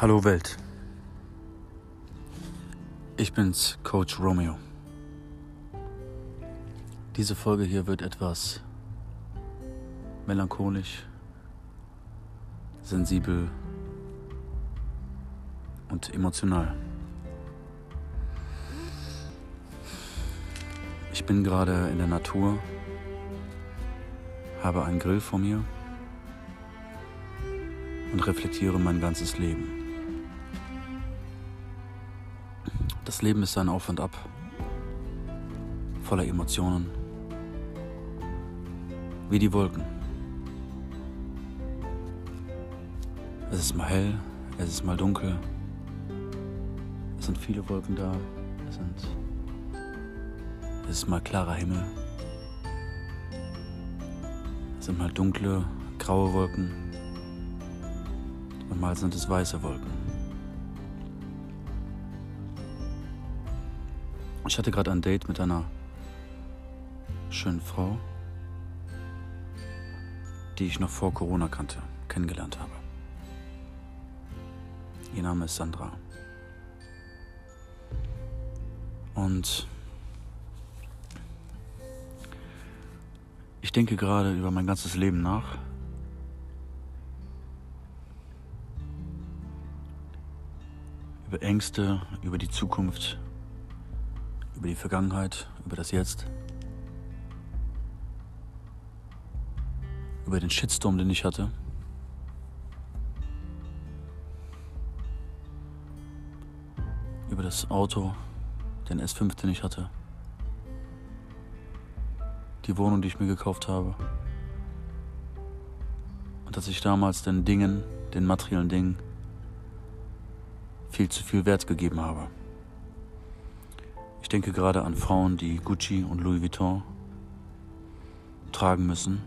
Hallo Welt. Ich bin's, Coach Romeo. Diese Folge hier wird etwas melancholisch, sensibel und emotional. Ich bin gerade in der Natur, habe einen Grill vor mir und reflektiere mein ganzes Leben. Das Leben ist ein Auf und Ab, voller Emotionen, wie die Wolken. Es ist mal hell, es ist mal dunkel, es sind viele Wolken da, es, sind, es ist mal klarer Himmel, es sind mal dunkle, graue Wolken. Und mal sind es weiße Wolken. Ich hatte gerade ein Date mit einer schönen Frau, die ich noch vor Corona kannte, kennengelernt habe. Ihr Name ist Sandra. Und ich denke gerade über mein ganzes Leben nach. Über Ängste, über die Zukunft, über die Vergangenheit, über das Jetzt. Über den Shitstorm, den ich hatte. Über das Auto, den S5, den ich hatte. Die Wohnung, die ich mir gekauft habe. Und dass ich damals den Dingen, den materiellen Dingen, viel zu viel Wert gegeben habe. Ich denke gerade an Frauen, die Gucci und Louis Vuitton tragen müssen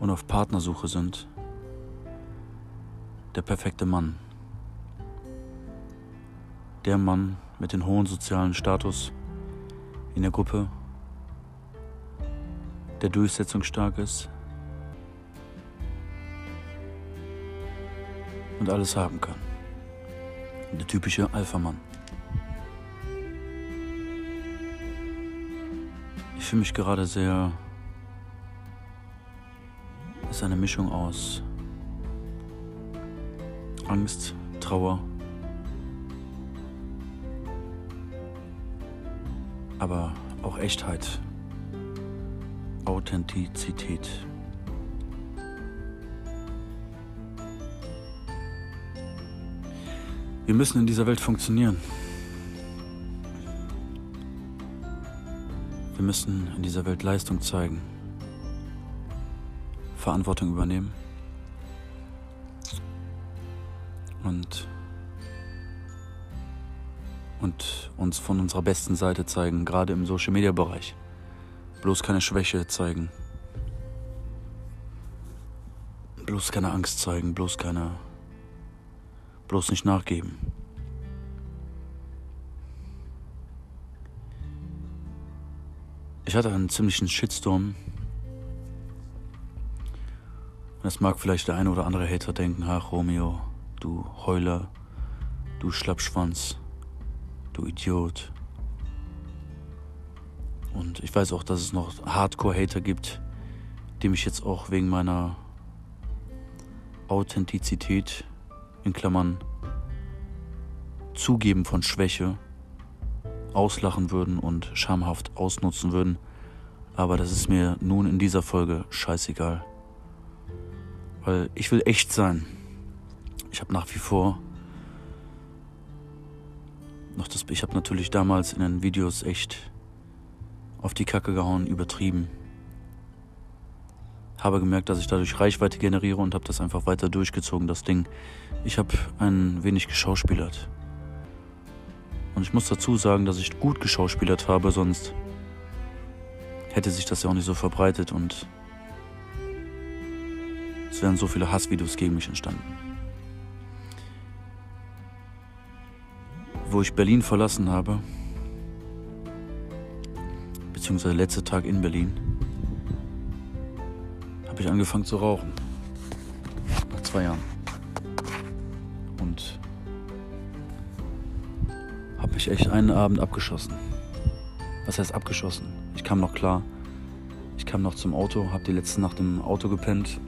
und auf Partnersuche sind. Der perfekte Mann. Der Mann mit dem hohen sozialen Status in der Gruppe, der durchsetzungsstark ist und alles haben kann. Der typische Alpha-Mann. Fühle mich gerade sehr. Es ist eine Mischung aus Angst, Trauer, aber auch Echtheit, Authentizität. Wir müssen in dieser Welt funktionieren. Wir müssen in dieser Welt Leistung zeigen, Verantwortung übernehmen und, und uns von unserer besten Seite zeigen, gerade im Social-Media-Bereich. Bloß keine Schwäche zeigen, bloß keine Angst zeigen, bloß keine Bloß nicht nachgeben. Ich hatte einen ziemlichen Shitstorm. Es mag vielleicht der eine oder andere Hater denken, ach Romeo, du Heuler, du Schlappschwanz, du Idiot. Und ich weiß auch, dass es noch Hardcore-Hater gibt, die mich jetzt auch wegen meiner Authentizität in Klammern Zugeben von Schwäche auslachen würden und schamhaft ausnutzen würden. Aber das ist mir nun in dieser Folge scheißegal. Weil ich will echt sein. Ich habe nach wie vor noch das. Ich habe natürlich damals in den Videos echt auf die Kacke gehauen, übertrieben habe gemerkt, dass ich dadurch Reichweite generiere und habe das einfach weiter durchgezogen, das Ding. Ich habe ein wenig geschauspielert. Und ich muss dazu sagen, dass ich gut geschauspielert habe, sonst hätte sich das ja auch nicht so verbreitet und es wären so viele Hassvideos gegen mich entstanden. Wo ich Berlin verlassen habe, beziehungsweise letzter Tag in Berlin, habe ich angefangen zu rauchen. Nach zwei Jahren. Und ich echt einen Abend abgeschossen. Was heißt abgeschossen? Ich kam noch klar. Ich kam noch zum Auto, habe die letzte Nacht im Auto gepennt.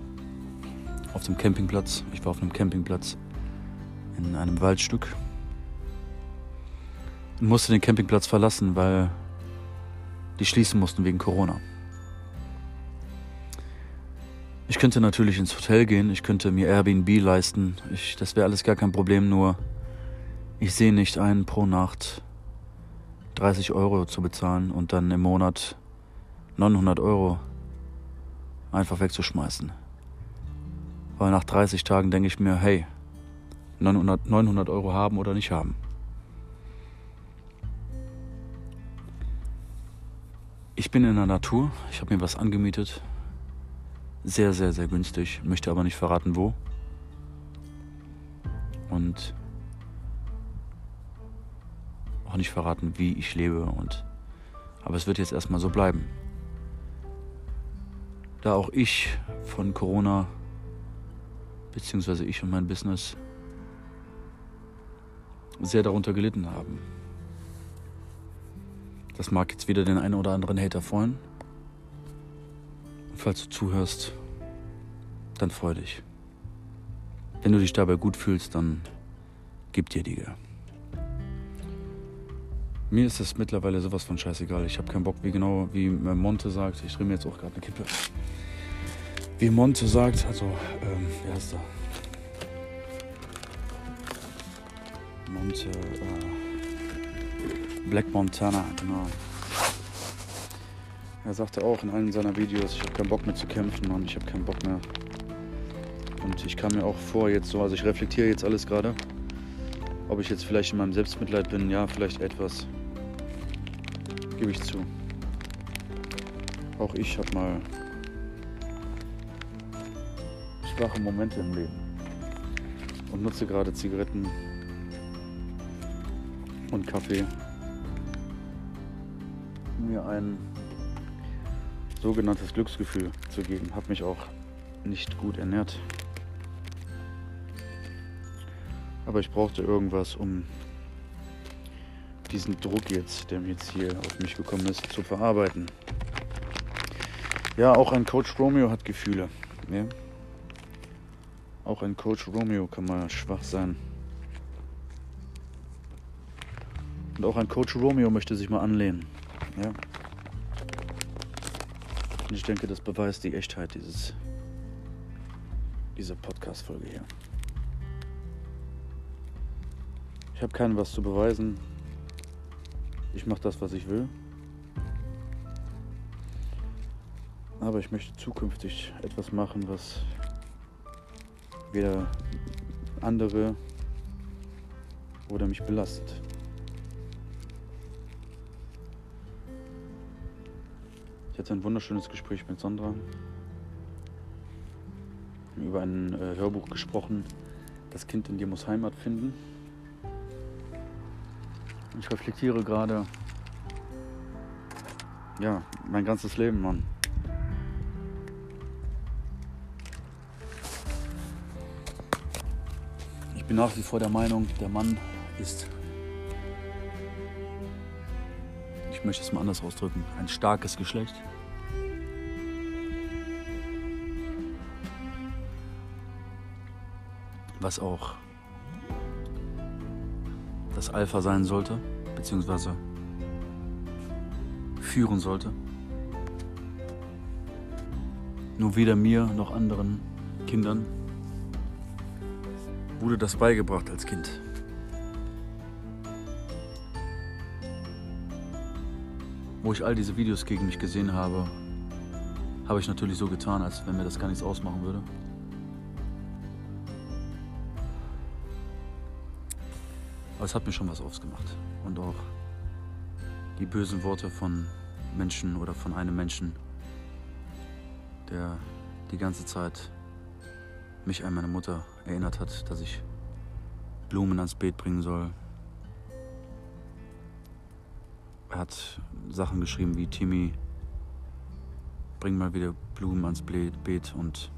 Auf dem Campingplatz. Ich war auf einem Campingplatz in einem Waldstück. Und musste den Campingplatz verlassen, weil die schließen mussten wegen Corona. Ich könnte natürlich ins Hotel gehen, ich könnte mir Airbnb leisten. Ich, das wäre alles gar kein Problem, nur ich sehe nicht ein, pro Nacht 30 Euro zu bezahlen und dann im Monat 900 Euro einfach wegzuschmeißen. Weil nach 30 Tagen denke ich mir, hey, 900, 900 Euro haben oder nicht haben. Ich bin in der Natur, ich habe mir was angemietet. Sehr, sehr, sehr günstig, möchte aber nicht verraten, wo. Und auch nicht verraten, wie ich lebe und aber es wird jetzt erstmal so bleiben. Da auch ich von Corona beziehungsweise ich und mein Business sehr darunter gelitten haben. Das mag jetzt wieder den einen oder anderen Hater freuen. Und falls du zuhörst, dann freu dich. Wenn du dich dabei gut fühlst, dann gib dir die. Mir ist es mittlerweile sowas von scheißegal. Ich habe keinen Bock, wie genau, wie Monte sagt. Ich drehe mir jetzt auch gerade eine Kippe. Wie Monte sagt, also, ähm, wer ist da? Monte, äh, Black Montana, genau. Er sagte auch in einem seiner Videos, ich habe keinen Bock mehr zu kämpfen, Mann, ich habe keinen Bock mehr. Und ich kam mir auch vor jetzt so, also ich reflektiere jetzt alles gerade. Ob ich jetzt vielleicht in meinem Selbstmitleid bin, ja, vielleicht etwas gebe ich zu. Auch ich habe mal schwache Momente im Leben und nutze gerade Zigaretten und Kaffee, um mir ein sogenanntes Glücksgefühl zu geben. Habe mich auch nicht gut ernährt. Aber ich brauchte irgendwas, um diesen Druck jetzt, der jetzt hier auf mich gekommen ist, zu verarbeiten. Ja, auch ein Coach Romeo hat Gefühle. Ja? Auch ein Coach Romeo kann mal schwach sein. Und auch ein Coach Romeo möchte sich mal anlehnen. Ja? Und ich denke, das beweist die Echtheit dieses, dieser Podcast-Folge hier. Ich habe keinem was zu beweisen. Ich mache das, was ich will. Aber ich möchte zukünftig etwas machen, was weder andere oder mich belastet. Ich hatte ein wunderschönes Gespräch mit Sandra. Über ein äh, Hörbuch gesprochen. Das Kind in dir muss Heimat finden. Ich reflektiere gerade, ja, mein ganzes Leben, Mann. Ich bin nach wie vor der Meinung, der Mann ist, ich möchte es mal anders ausdrücken, ein starkes Geschlecht. Was auch das Alpha sein sollte, beziehungsweise führen sollte. Nur weder mir noch anderen Kindern wurde das beigebracht als Kind. Wo ich all diese Videos gegen mich gesehen habe, habe ich natürlich so getan, als wenn mir das gar nichts ausmachen würde. Aber es hat mir schon was ausgemacht. Und auch die bösen Worte von Menschen oder von einem Menschen, der die ganze Zeit mich an meine Mutter erinnert hat, dass ich Blumen ans Beet bringen soll. Er hat Sachen geschrieben wie Timmy, bring mal wieder Blumen ans Beet und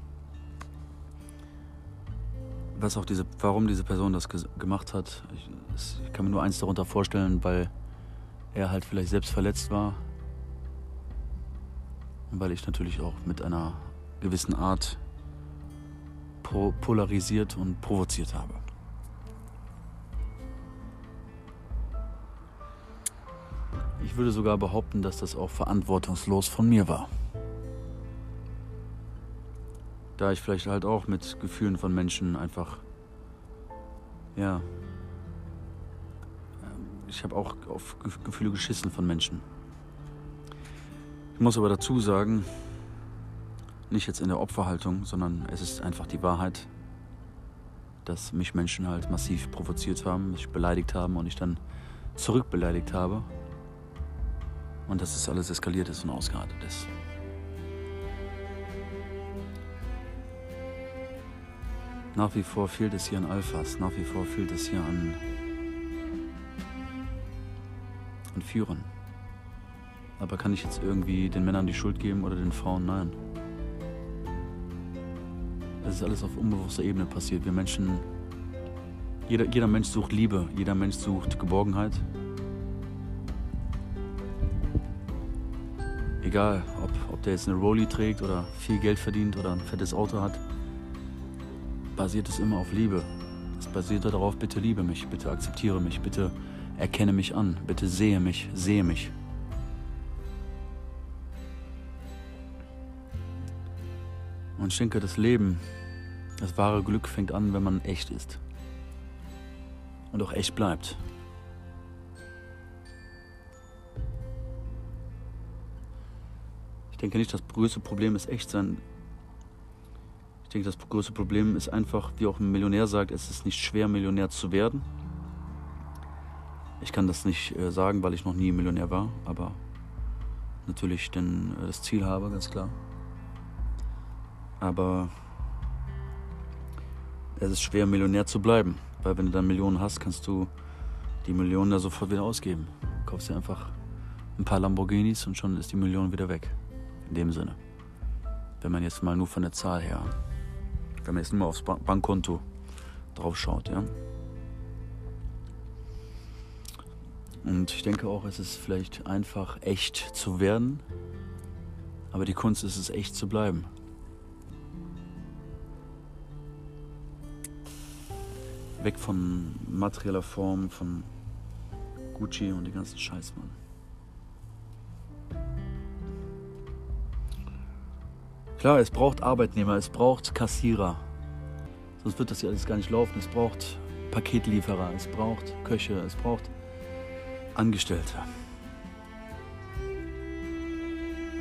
was auch diese, warum diese Person das gemacht hat. Ich, ich kann mir nur eins darunter vorstellen, weil er halt vielleicht selbst verletzt war. Und weil ich natürlich auch mit einer gewissen Art polarisiert und provoziert habe. Ich würde sogar behaupten, dass das auch verantwortungslos von mir war. Da ich vielleicht halt auch mit Gefühlen von Menschen einfach, ja, ähm, ich habe auch auf Gefühle geschissen von Menschen. Ich muss aber dazu sagen, nicht jetzt in der Opferhaltung, sondern es ist einfach die Wahrheit, dass mich Menschen halt massiv provoziert haben, mich beleidigt haben und ich dann zurückbeleidigt habe. Und dass es alles eskaliert ist und ausgeartet ist. Nach wie vor fehlt es hier an Alphas, nach wie vor fehlt es hier an, an Führern. Aber kann ich jetzt irgendwie den Männern die Schuld geben oder den Frauen? Nein. Es ist alles auf unbewusster Ebene passiert. Wir Menschen, jeder, jeder Mensch sucht Liebe, jeder Mensch sucht Geborgenheit. Egal, ob, ob der jetzt eine Rolli trägt oder viel Geld verdient oder ein fettes Auto hat basiert es immer auf Liebe. Es basiert darauf, bitte liebe mich, bitte akzeptiere mich, bitte erkenne mich an, bitte sehe mich, sehe mich. Und ich denke, das Leben, das wahre Glück fängt an, wenn man echt ist. Und auch echt bleibt. Ich denke nicht, das größte Problem ist echt sein. Ich denke, das größte Problem ist einfach, wie auch ein Millionär sagt, es ist nicht schwer, Millionär zu werden. Ich kann das nicht äh, sagen, weil ich noch nie Millionär war, aber natürlich denn äh, das Ziel habe, ganz klar. Aber es ist schwer, Millionär zu bleiben, weil wenn du dann Millionen hast, kannst du die Millionen da sofort wieder ausgeben. Du kaufst dir einfach ein paar Lamborghinis und schon ist die Million wieder weg. In dem Sinne. Wenn man jetzt mal nur von der Zahl her wenn man jetzt nur aufs Bankkonto drauf schaut, ja. Und ich denke auch, es ist vielleicht einfach echt zu werden, aber die Kunst ist es, echt zu bleiben. Weg von materieller Form, von Gucci und die ganzen Scheiß, Mann. Klar, es braucht Arbeitnehmer, es braucht Kassierer. Sonst wird das hier alles gar nicht laufen. Es braucht Paketlieferer, es braucht Köche, es braucht Angestellte.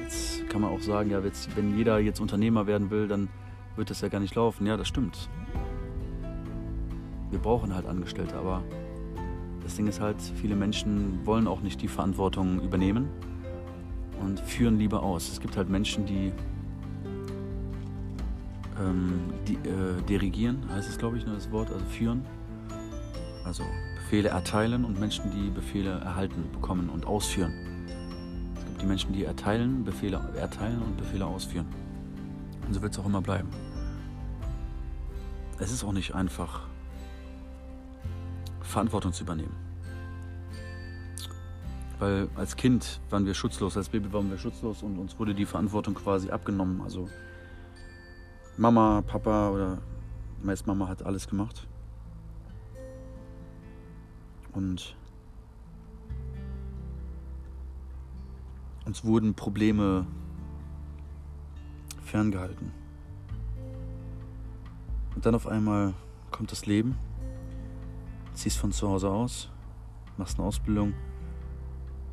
Jetzt kann man auch sagen, ja, wenn jeder jetzt Unternehmer werden will, dann wird das ja gar nicht laufen. Ja, das stimmt. Wir brauchen halt Angestellte, aber das Ding ist halt, viele Menschen wollen auch nicht die Verantwortung übernehmen und führen lieber aus. Es gibt halt Menschen, die ähm, die, äh, dirigieren, heißt es glaube ich, ne, das Wort, also führen. Also Befehle erteilen und Menschen, die Befehle erhalten, bekommen und ausführen. Es gibt die Menschen, die erteilen, Befehle erteilen und Befehle ausführen. Und so wird es auch immer bleiben. Es ist auch nicht einfach, Verantwortung zu übernehmen. Weil als Kind waren wir schutzlos, als Baby waren wir schutzlos und uns wurde die Verantwortung quasi abgenommen. Also Mama, Papa oder meist Mama hat alles gemacht. Und uns wurden Probleme ferngehalten. Und dann auf einmal kommt das Leben, ziehst von zu Hause aus, machst eine Ausbildung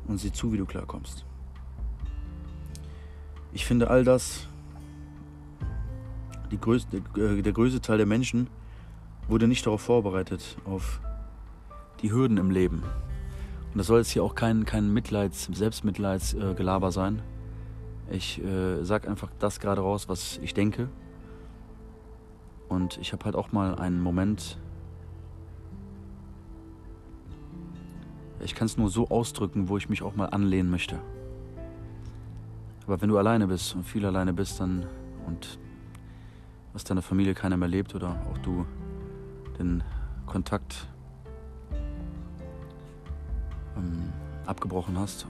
und sieh zu, wie du klarkommst. Ich finde all das größte, äh, der größte Teil der Menschen wurde nicht darauf vorbereitet, auf die Hürden im Leben. Und das soll jetzt hier auch kein, kein Mitleids-, Selbstmitleidsgelaber sein. Ich äh, sag einfach das gerade raus, was ich denke. Und ich habe halt auch mal einen Moment, ich kann es nur so ausdrücken, wo ich mich auch mal anlehnen möchte. Aber wenn du alleine bist und viel alleine bist, dann und was deine Familie keiner mehr lebt oder auch du den Kontakt ähm, abgebrochen hast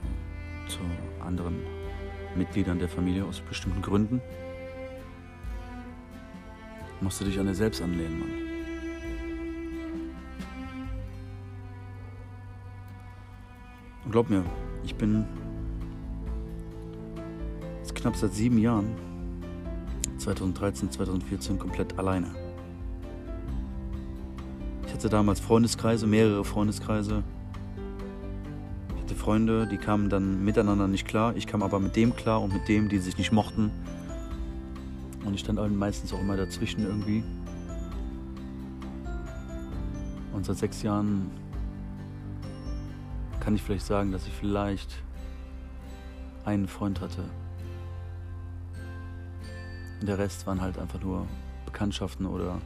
zu anderen Mitgliedern der Familie aus bestimmten Gründen, musst du dich an dir selbst anlehnen, Mann. Und glaub mir, ich bin jetzt knapp seit sieben Jahren, 2013, 2014, komplett alleine. Ich hatte damals Freundeskreise, mehrere Freundeskreise, Freunde, die kamen dann miteinander nicht klar. Ich kam aber mit dem klar und mit dem, die sich nicht mochten. Und ich stand meistens auch immer dazwischen irgendwie. Und seit sechs Jahren kann ich vielleicht sagen, dass ich vielleicht einen Freund hatte. Und der Rest waren halt einfach nur Bekanntschaften oder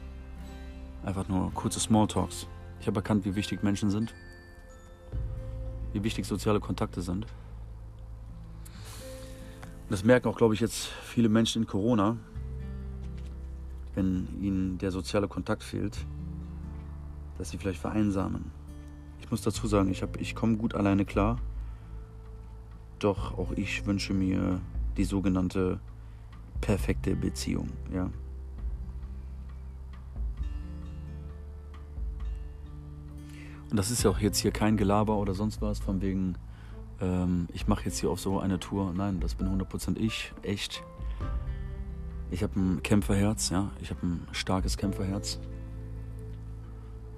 einfach nur kurze Smalltalks. Ich habe erkannt, wie wichtig Menschen sind wie wichtig soziale Kontakte sind. Und das merken auch, glaube ich, jetzt viele Menschen in Corona, wenn ihnen der soziale Kontakt fehlt, dass sie vielleicht vereinsamen. Ich muss dazu sagen, ich, ich komme gut alleine klar, doch auch ich wünsche mir die sogenannte perfekte Beziehung. Ja. Und das ist ja auch jetzt hier kein Gelaber oder sonst was, von wegen, ähm, ich mache jetzt hier auf so eine Tour. Nein, das bin 100% ich, echt. Ich habe ein Kämpferherz, ja. Ich habe ein starkes Kämpferherz.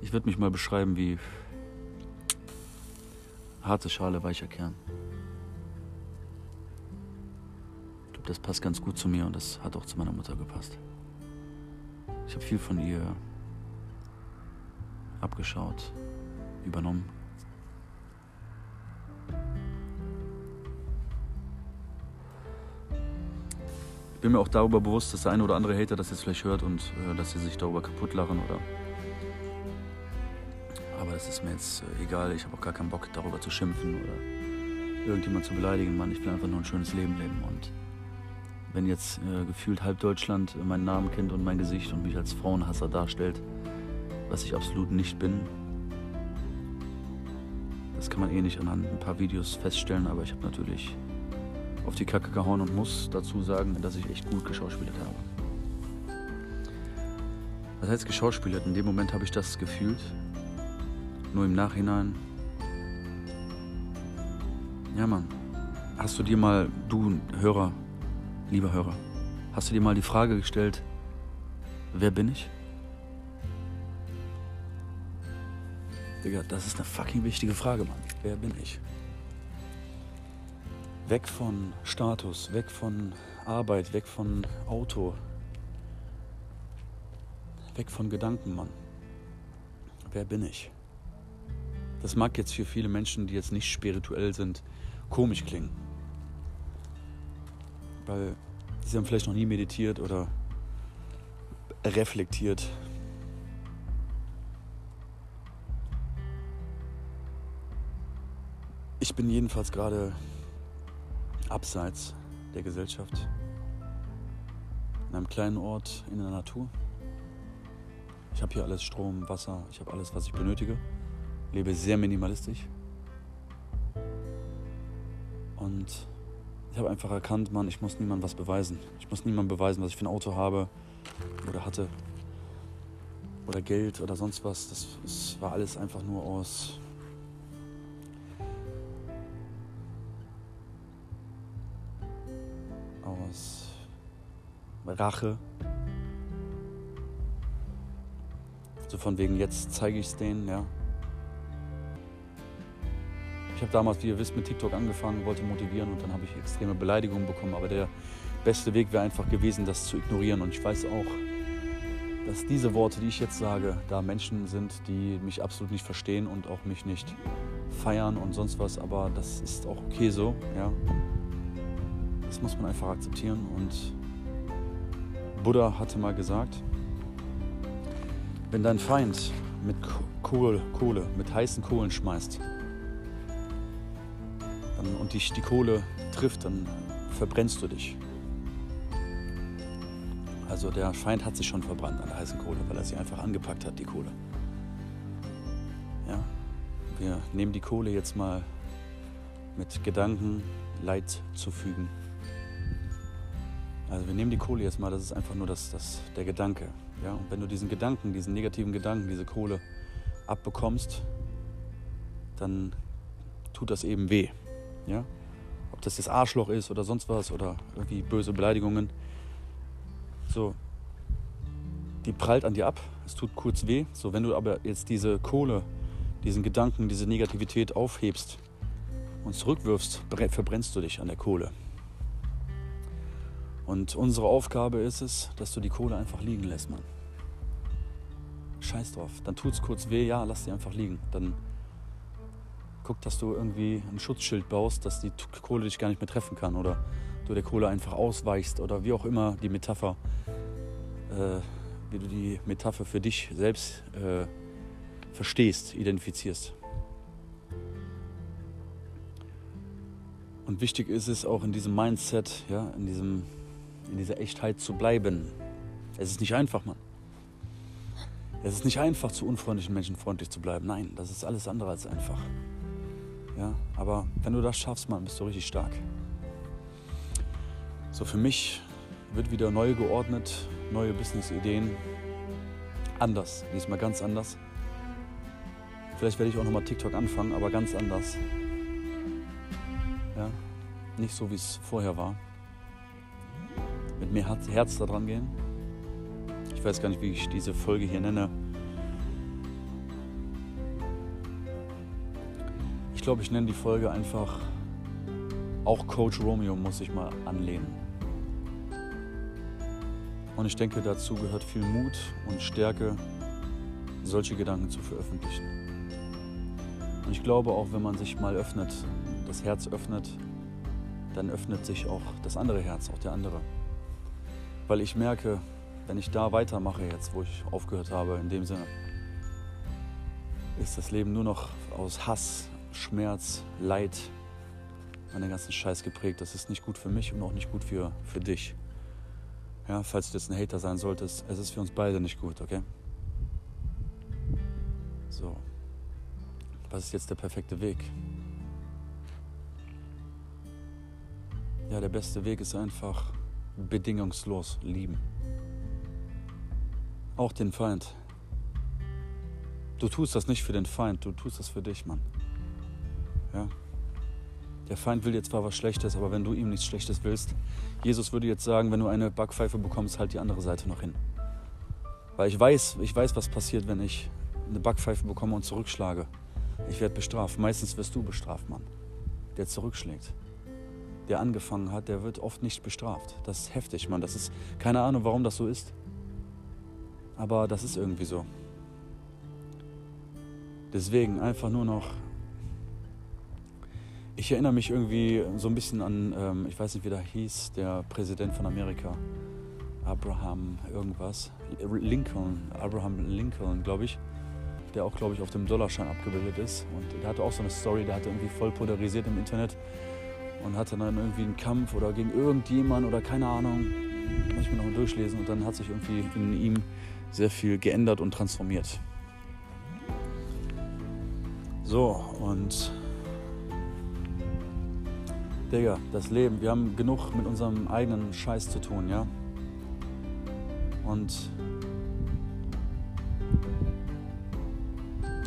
Ich würde mich mal beschreiben wie harte Schale, weicher Kern. Das passt ganz gut zu mir und das hat auch zu meiner Mutter gepasst. Ich habe viel von ihr abgeschaut, übernommen. Ich bin mir auch darüber bewusst, dass der eine oder andere Hater das jetzt vielleicht hört und äh, dass sie sich darüber kaputt lachen oder. Aber das ist mir jetzt äh, egal. Ich habe auch gar keinen Bock darüber zu schimpfen oder irgendjemand zu beleidigen. Mann, ich will einfach nur ein schönes Leben leben und wenn jetzt äh, gefühlt halb Deutschland meinen Namen kennt und mein Gesicht und mich als Frauenhasser darstellt, was ich absolut nicht bin, das kann man eh nicht anhand ein paar Videos feststellen, aber ich habe natürlich auf die Kacke gehauen und muss dazu sagen, dass ich echt gut geschauspielert habe. Was heißt geschauspielert? In dem Moment habe ich das gefühlt. Nur im Nachhinein. Ja, Mann. Hast du dir mal, du Hörer, lieber Hörer, hast du dir mal die Frage gestellt, wer bin ich? Digga, das ist eine fucking wichtige Frage, Mann. Wer bin ich? Weg von Status, weg von Arbeit, weg von Auto, weg von Gedanken, Mann. Wer bin ich? Das mag jetzt für viele Menschen, die jetzt nicht spirituell sind, komisch klingen. Weil sie haben vielleicht noch nie meditiert oder reflektiert Ich bin jedenfalls gerade abseits der Gesellschaft, in einem kleinen Ort in der Natur. Ich habe hier alles Strom, Wasser, ich habe alles, was ich benötige. Lebe sehr minimalistisch. Und ich habe einfach erkannt, Mann, ich muss niemandem was beweisen. Ich muss niemandem beweisen, was ich für ein Auto habe oder hatte. Oder Geld oder sonst was. Das, das war alles einfach nur aus Rache. So von wegen, jetzt zeige ich es denen, ja. Ich habe damals, wie ihr wisst, mit TikTok angefangen, wollte motivieren und dann habe ich extreme Beleidigungen bekommen. Aber der beste Weg wäre einfach gewesen, das zu ignorieren. Und ich weiß auch, dass diese Worte, die ich jetzt sage, da Menschen sind, die mich absolut nicht verstehen und auch mich nicht feiern und sonst was. Aber das ist auch okay so, ja. Das muss man einfach akzeptieren und Buddha hatte mal gesagt, wenn dein Feind mit Kohle, Kohle mit heißen Kohlen schmeißt und dich die Kohle trifft, dann verbrennst du dich. Also der Feind hat sich schon verbrannt an der heißen Kohle, weil er sie einfach angepackt hat, die Kohle. wir nehmen die Kohle jetzt mal mit Gedanken Leid zu fügen. Also wir nehmen die Kohle jetzt mal, das ist einfach nur das, das, der Gedanke. Ja? Und wenn du diesen Gedanken, diesen negativen Gedanken, diese Kohle abbekommst, dann tut das eben weh. Ja? Ob das das Arschloch ist oder sonst was oder irgendwie böse Beleidigungen. So, die prallt an dir ab, es tut kurz weh. So, wenn du aber jetzt diese Kohle, diesen Gedanken, diese Negativität aufhebst und zurückwirfst, verbrennst du dich an der Kohle. Und unsere Aufgabe ist es, dass du die Kohle einfach liegen lässt, Mann. Scheiß drauf. Dann tut es kurz weh, ja, lass sie einfach liegen. Dann guck, dass du irgendwie ein Schutzschild baust, dass die Kohle dich gar nicht mehr treffen kann oder du der Kohle einfach ausweichst oder wie auch immer die Metapher, äh, wie du die Metapher für dich selbst äh, verstehst, identifizierst. Und wichtig ist es auch in diesem Mindset, ja, in, diesem, in dieser Echtheit zu bleiben. Es ist nicht einfach, Mann. Es ist nicht einfach, zu unfreundlichen Menschen freundlich zu bleiben. Nein, das ist alles andere als einfach. Ja, aber wenn du das schaffst, Mann, bist du richtig stark. So, für mich wird wieder neu geordnet, neue Business-Ideen. Anders, diesmal ganz anders. Vielleicht werde ich auch nochmal TikTok anfangen, aber ganz anders. Ja, nicht so wie es vorher war. Mit mehr Herz da dran gehen. Ich weiß gar nicht, wie ich diese Folge hier nenne. Ich glaube, ich nenne die Folge einfach auch Coach Romeo muss ich mal anlehnen. Und ich denke, dazu gehört viel Mut und Stärke, solche Gedanken zu veröffentlichen. Und ich glaube auch, wenn man sich mal öffnet, das Herz öffnet, dann öffnet sich auch das andere Herz, auch der andere. Weil ich merke, wenn ich da weitermache jetzt, wo ich aufgehört habe, in dem Sinne, ist das Leben nur noch aus Hass, Schmerz, Leid, an ganzen Scheiß geprägt. Das ist nicht gut für mich und auch nicht gut für, für dich. Ja, falls du jetzt ein Hater sein solltest, es ist für uns beide nicht gut, okay? So. Was ist jetzt der perfekte Weg? Ja, der beste Weg ist einfach bedingungslos lieben. Auch den Feind. Du tust das nicht für den Feind, du tust das für dich, Mann. Ja? Der Feind will dir zwar was Schlechtes, aber wenn du ihm nichts Schlechtes willst, Jesus würde jetzt sagen, wenn du eine Backpfeife bekommst, halt die andere Seite noch hin. Weil ich weiß, ich weiß, was passiert, wenn ich eine Backpfeife bekomme und zurückschlage. Ich werde bestraft. Meistens wirst du bestraft, Mann. Der zurückschlägt. Der angefangen hat, der wird oft nicht bestraft. Das ist heftig, Mann. Das ist keine Ahnung, warum das so ist. Aber das ist irgendwie so. Deswegen einfach nur noch ich erinnere mich irgendwie so ein bisschen an, ähm, ich weiß nicht, wie der hieß, der Präsident von Amerika. Abraham irgendwas. Lincoln, Abraham Lincoln, glaube ich. Der auch, glaube ich, auf dem Dollarschein abgebildet ist. Und der hatte auch so eine Story, der hatte irgendwie voll polarisiert im Internet und hatte dann irgendwie einen Kampf oder gegen irgendjemand oder keine Ahnung. Muss ich mir nochmal durchlesen. Und dann hat sich irgendwie in ihm sehr viel geändert und transformiert. So, und Digga, das Leben, wir haben genug mit unserem eigenen Scheiß zu tun, ja? Und.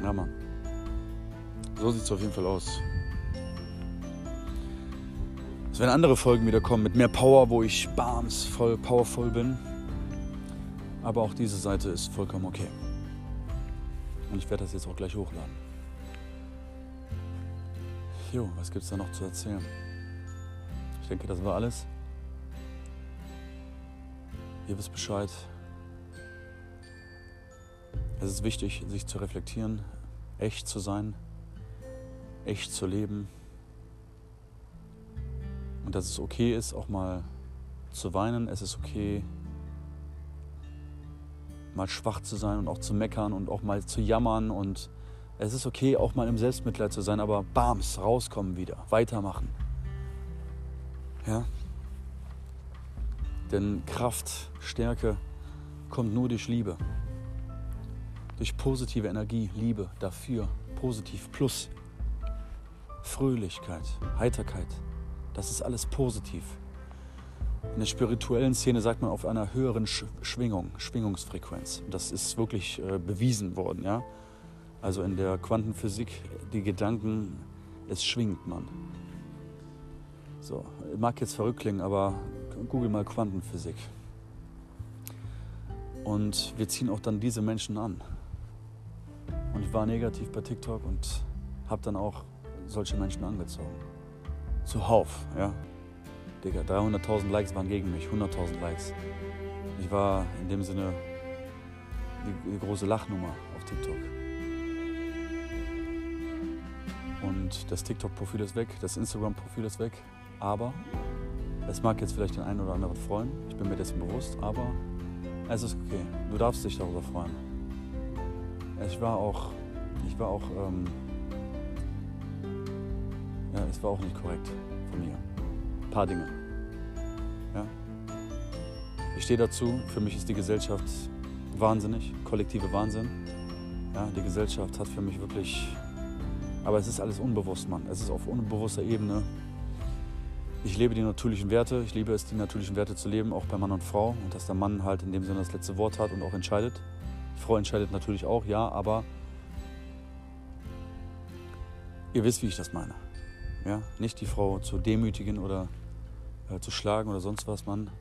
Ja, Mann. So sieht es auf jeden Fall aus. Es werden andere Folgen wieder kommen mit mehr Power, wo ich bams voll powervoll bin. Aber auch diese Seite ist vollkommen okay. Und ich werde das jetzt auch gleich hochladen. Jo, was gibt's da noch zu erzählen? Ich denke, das war alles. Ihr wisst Bescheid. Es ist wichtig, sich zu reflektieren, echt zu sein, echt zu leben. Und dass es okay ist, auch mal zu weinen. Es ist okay, mal schwach zu sein und auch zu meckern und auch mal zu jammern. Und es ist okay, auch mal im Selbstmitleid zu sein, aber bams, rauskommen wieder, weitermachen. Ja? Denn Kraft, Stärke kommt nur durch Liebe. Durch positive Energie, Liebe, dafür, positiv plus. Fröhlichkeit, Heiterkeit, das ist alles positiv. In der spirituellen Szene sagt man auf einer höheren Schwingung, Schwingungsfrequenz. Das ist wirklich äh, bewiesen worden, ja. Also in der Quantenphysik, die Gedanken, es schwingt man. So, mag jetzt verrückt klingen, aber google mal Quantenphysik. Und wir ziehen auch dann diese Menschen an. Und ich war negativ bei TikTok und habe dann auch solche Menschen angezogen. Zuhauf, ja. Digga, 300.000 Likes waren gegen mich, 100.000 Likes. Ich war in dem Sinne die, die große Lachnummer auf TikTok. Und das TikTok-Profil ist weg, das Instagram-Profil ist weg, aber es mag jetzt vielleicht den einen oder anderen freuen, ich bin mir dessen bewusst, aber es ist okay. Du darfst dich darüber freuen. Ich war auch, ich war auch, ähm, ja, es war auch nicht korrekt von mir. Ein paar Dinge. Ja. Ich stehe dazu. Für mich ist die Gesellschaft wahnsinnig, kollektive Wahnsinn. Ja, die Gesellschaft hat für mich wirklich, aber es ist alles unbewusst, Mann. Es ist auf unbewusster Ebene ich lebe die natürlichen Werte. Ich liebe es, die natürlichen Werte zu leben, auch bei Mann und Frau. Und dass der Mann halt in dem Sinne das letzte Wort hat und auch entscheidet. Die Frau entscheidet natürlich auch, ja, aber ihr wisst, wie ich das meine. Ja? Nicht die Frau zu demütigen oder äh, zu schlagen oder sonst was, Mann.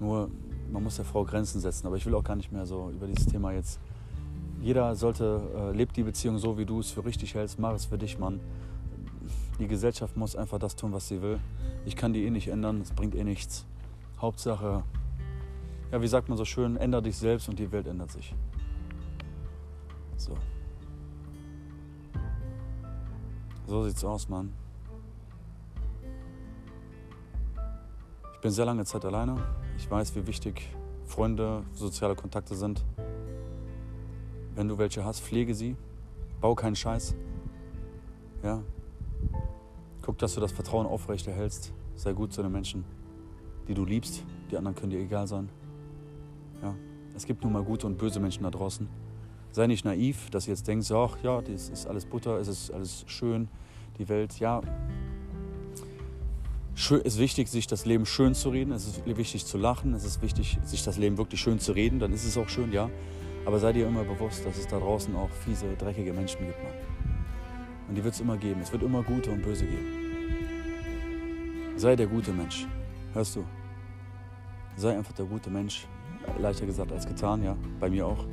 Nur, man muss der Frau Grenzen setzen. Aber ich will auch gar nicht mehr so über dieses Thema jetzt. Jeder sollte, äh, lebt die Beziehung so, wie du es für richtig hältst. Mach es für dich, Mann. Die Gesellschaft muss einfach das tun, was sie will. Ich kann die eh nicht ändern, es bringt eh nichts. Hauptsache, ja, wie sagt man so schön, ändere dich selbst und die Welt ändert sich. So. So sieht's aus, Mann. Ich bin sehr lange Zeit alleine. Ich weiß, wie wichtig Freunde, soziale Kontakte sind. Wenn du welche hast, pflege sie. Bau keinen Scheiß. Ja, Guck, dass du das Vertrauen aufrechterhältst. Sei gut zu den Menschen, die du liebst. Die anderen können dir egal sein. Ja. Es gibt nun mal gute und böse Menschen da draußen. Sei nicht naiv, dass du jetzt denkst, ach ja, das ist alles Butter, es ist alles schön, die Welt, ja. Es ist wichtig, sich das Leben schön zu reden, es ist wichtig zu lachen, es ist wichtig, sich das Leben wirklich schön zu reden, dann ist es auch schön, ja. Aber sei dir immer bewusst, dass es da draußen auch fiese, dreckige Menschen gibt, Mann. Und die wird es immer geben. Es wird immer gute und böse geben. Sei der gute Mensch. Hörst du? Sei einfach der gute Mensch. Leichter gesagt als getan, ja. Bei mir auch.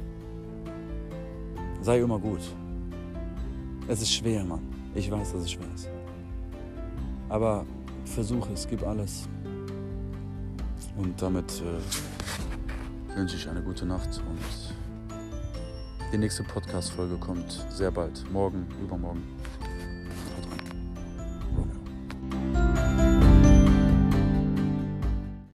Sei immer gut. Es ist schwer, Mann. Ich weiß, dass es schwer ist. Aber versuche es, gib alles. Und damit äh, wünsche ich eine gute Nacht und die nächste Podcast-Folge kommt sehr bald. Morgen, übermorgen.